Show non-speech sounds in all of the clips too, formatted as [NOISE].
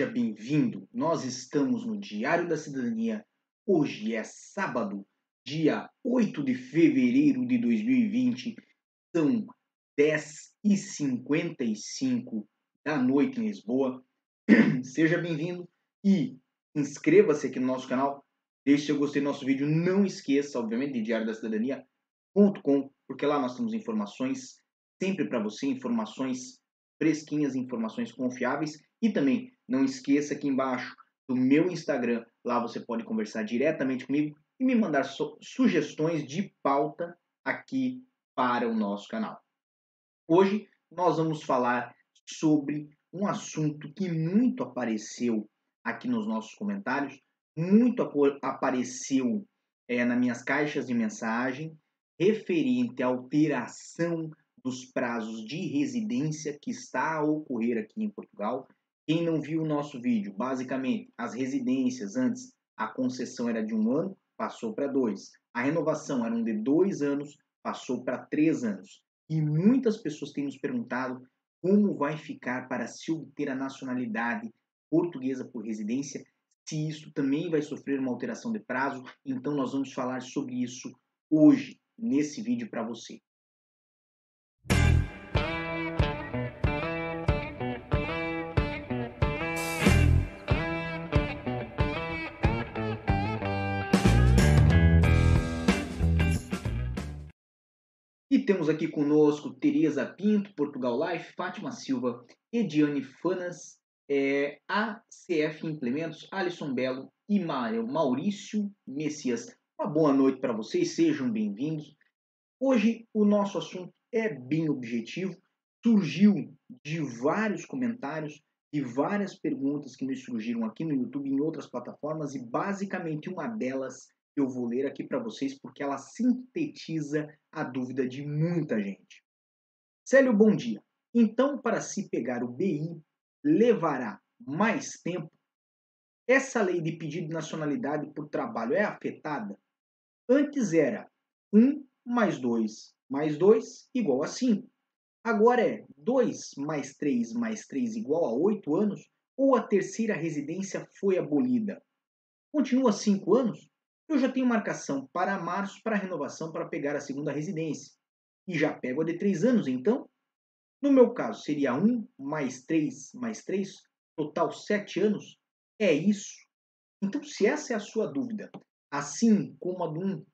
Seja bem-vindo. Nós estamos no Diário da Cidadania. Hoje é sábado, dia 8 de fevereiro de 2020. São 10h55 da noite em Lisboa. [CLEARS THROAT] Seja bem-vindo e inscreva-se aqui no nosso canal. Deixe seu gostei do nosso vídeo. Não esqueça, obviamente, de diariodacidadania.com, porque lá nós temos informações sempre para você, informações fresquinhas, informações confiáveis e também não esqueça aqui embaixo do meu Instagram, lá você pode conversar diretamente comigo e me mandar su sugestões de pauta aqui para o nosso canal. Hoje nós vamos falar sobre um assunto que muito apareceu aqui nos nossos comentários, muito apareceu é, nas minhas caixas de mensagem, referente à alteração dos prazos de residência que está a ocorrer aqui em Portugal. Quem não viu o nosso vídeo, basicamente, as residências antes a concessão era de um ano, passou para dois. A renovação era de dois anos, passou para três anos. E muitas pessoas têm nos perguntado como vai ficar para se obter a nacionalidade portuguesa por residência, se isso também vai sofrer uma alteração de prazo. Então, nós vamos falar sobre isso hoje, nesse vídeo para você. Temos aqui conosco Tereza Pinto, Portugal Life, Fátima Silva, Ediane Fanas, é, ACF Implementos, Alisson Belo e Maurício Messias. Uma boa noite para vocês, sejam bem-vindos. Hoje o nosso assunto é bem objetivo, surgiu de vários comentários e várias perguntas que nos surgiram aqui no YouTube e em outras plataformas, e basicamente uma delas eu vou ler aqui para vocês porque ela sintetiza a dúvida de muita gente. Célio, bom dia. Então, para se pegar o BI, levará mais tempo? Essa lei de pedido de nacionalidade por trabalho é afetada? Antes era 1 mais 2 mais 2 igual a 5. Agora é 2 mais 3 mais 3 igual a 8 anos? Ou a terceira residência foi abolida? Continua 5 anos? Eu já tenho marcação para março para renovação para pegar a segunda residência. E já pego a de 3 anos, então? No meu caso, seria 1 mais 3 mais 3, total 7 anos? É isso? Então, se essa é a sua dúvida, assim como a de um,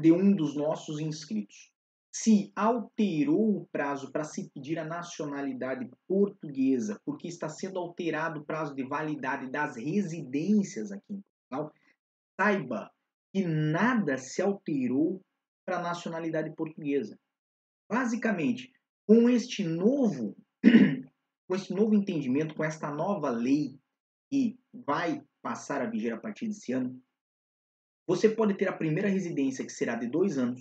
de um dos nossos inscritos, se alterou o prazo para se pedir a nacionalidade portuguesa, porque está sendo alterado o prazo de validade das residências aqui em Portugal, saiba que nada se alterou para a nacionalidade portuguesa. Basicamente, com este novo [CLEARS THROAT] com este novo entendimento, com esta nova lei que vai passar a viger a partir desse ano, você pode ter a primeira residência que será de dois anos,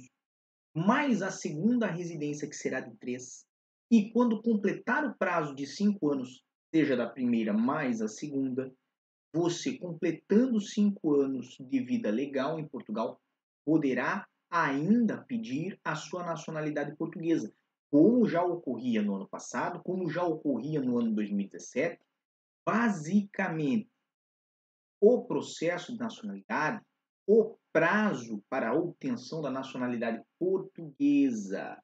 mais a segunda residência que será de três, e quando completar o prazo de cinco anos, seja da primeira mais a segunda, você, completando cinco anos de vida legal em Portugal, poderá ainda pedir a sua nacionalidade portuguesa, como já ocorria no ano passado, como já ocorria no ano 2017. Basicamente, o processo de nacionalidade, o prazo para a obtenção da nacionalidade portuguesa,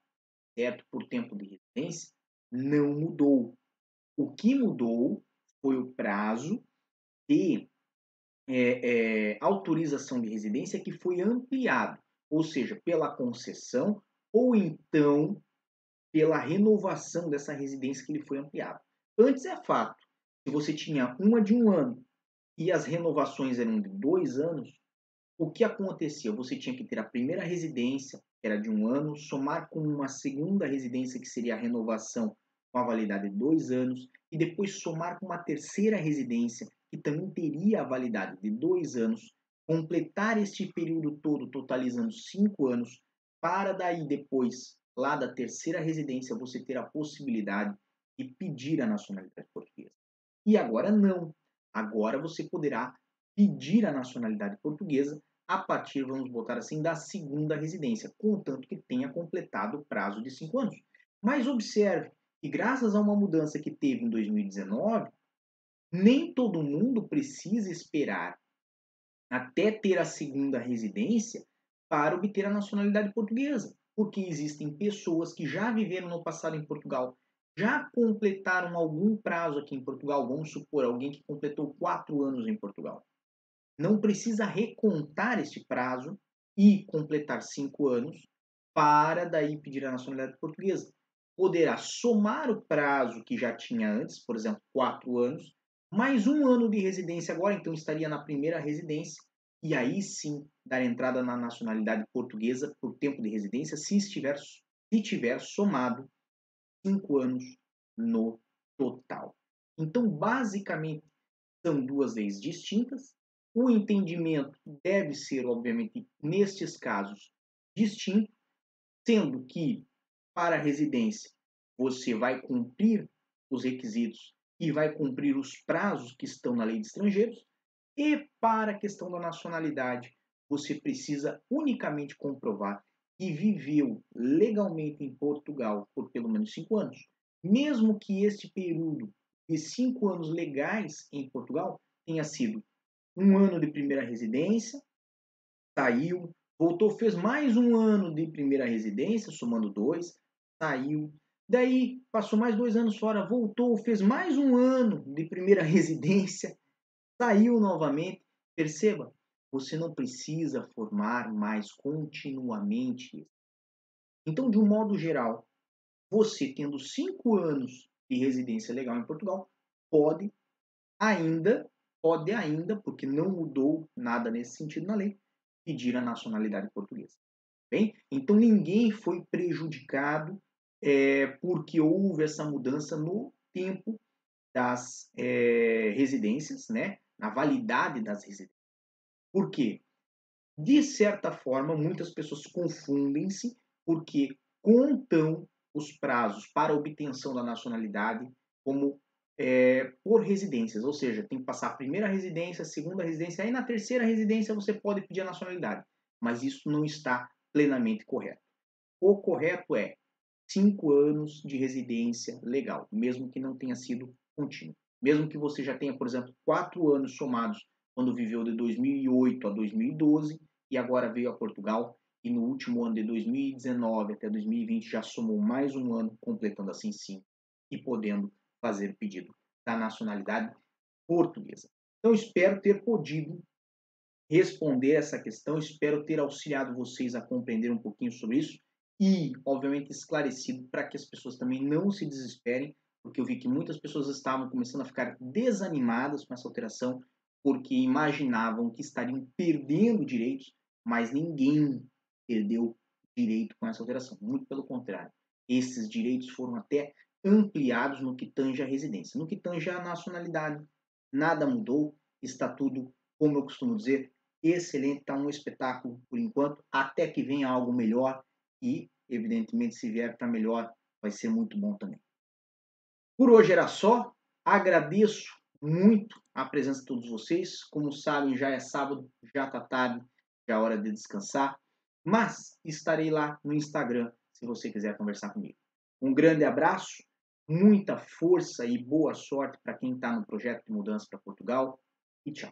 certo, por tempo de residência, não mudou. O que mudou foi o prazo ter é, é, autorização de residência que foi ampliado, ou seja, pela concessão ou então pela renovação dessa residência que ele foi ampliado. Antes é fato, se você tinha uma de um ano e as renovações eram de dois anos, o que acontecia? Você tinha que ter a primeira residência, que era de um ano, somar com uma segunda residência, que seria a renovação com a validade de dois anos, e depois somar com uma terceira residência, que também teria a validade de dois anos, completar este período todo, totalizando cinco anos, para daí depois, lá da terceira residência, você ter a possibilidade de pedir a nacionalidade portuguesa. E agora não. Agora você poderá pedir a nacionalidade portuguesa a partir, vamos botar assim, da segunda residência, contanto que tenha completado o prazo de cinco anos. Mas observe que, graças a uma mudança que teve em 2019, nem todo mundo precisa esperar até ter a segunda residência para obter a nacionalidade portuguesa, porque existem pessoas que já viveram no passado em Portugal, já completaram algum prazo aqui em Portugal, vamos supor, alguém que completou quatro anos em Portugal. Não precisa recontar este prazo e completar cinco anos para daí pedir a nacionalidade portuguesa. Poderá somar o prazo que já tinha antes, por exemplo, quatro anos, mais um ano de residência agora, então estaria na primeira residência, e aí sim dar entrada na nacionalidade portuguesa por tempo de residência, se estiver se tiver somado cinco anos no total. Então, basicamente, são duas leis distintas. O entendimento deve ser, obviamente, nestes casos, distinto, sendo que para a residência você vai cumprir os requisitos e vai cumprir os prazos que estão na lei de estrangeiros, e para a questão da nacionalidade, você precisa unicamente comprovar que viveu legalmente em Portugal por pelo menos cinco anos. Mesmo que este período de cinco anos legais em Portugal tenha sido um ano de primeira residência, saiu, voltou, fez mais um ano de primeira residência, somando dois, saiu. Daí passou mais dois anos fora, voltou, fez mais um ano de primeira [LAUGHS] residência, saiu novamente. Perceba, você não precisa formar mais continuamente. Então, de um modo geral, você tendo cinco anos de residência legal em Portugal, pode ainda, pode ainda, porque não mudou nada nesse sentido na lei, pedir a nacionalidade portuguesa. Bem, então ninguém foi prejudicado é, porque houve essa mudança no tempo das é, residências, né? na validade das residências. Por quê? De certa forma, muitas pessoas confundem-se porque contam os prazos para obtenção da nacionalidade como é, por residências, ou seja, tem que passar a primeira residência, a segunda residência, aí na terceira residência você pode pedir a nacionalidade, mas isso não está plenamente correto. O correto é cinco anos de residência legal, mesmo que não tenha sido contínuo. Mesmo que você já tenha, por exemplo, quatro anos somados quando viveu de 2008 a 2012 e agora veio a Portugal e no último ano de 2019 até 2020 já somou mais um ano, completando assim sim e podendo fazer pedido da nacionalidade portuguesa. Então espero ter podido responder essa questão, espero ter auxiliado vocês a compreender um pouquinho sobre isso e, obviamente, esclarecido para que as pessoas também não se desesperem porque eu vi que muitas pessoas estavam começando a ficar desanimadas com essa alteração, porque imaginavam que estariam perdendo direitos, mas ninguém perdeu direito com essa alteração. Muito pelo contrário, esses direitos foram até ampliados no que tange a residência. No que tange a nacionalidade, nada mudou, está tudo, como eu costumo dizer, excelente, está um espetáculo por enquanto, até que venha algo melhor e, evidentemente, se vier para melhor, vai ser muito bom também. Por hoje era só. Agradeço muito a presença de todos vocês. Como sabem, já é sábado, já está tarde, já é hora de descansar. Mas estarei lá no Instagram se você quiser conversar comigo. Um grande abraço, muita força e boa sorte para quem está no projeto de mudança para Portugal. E tchau.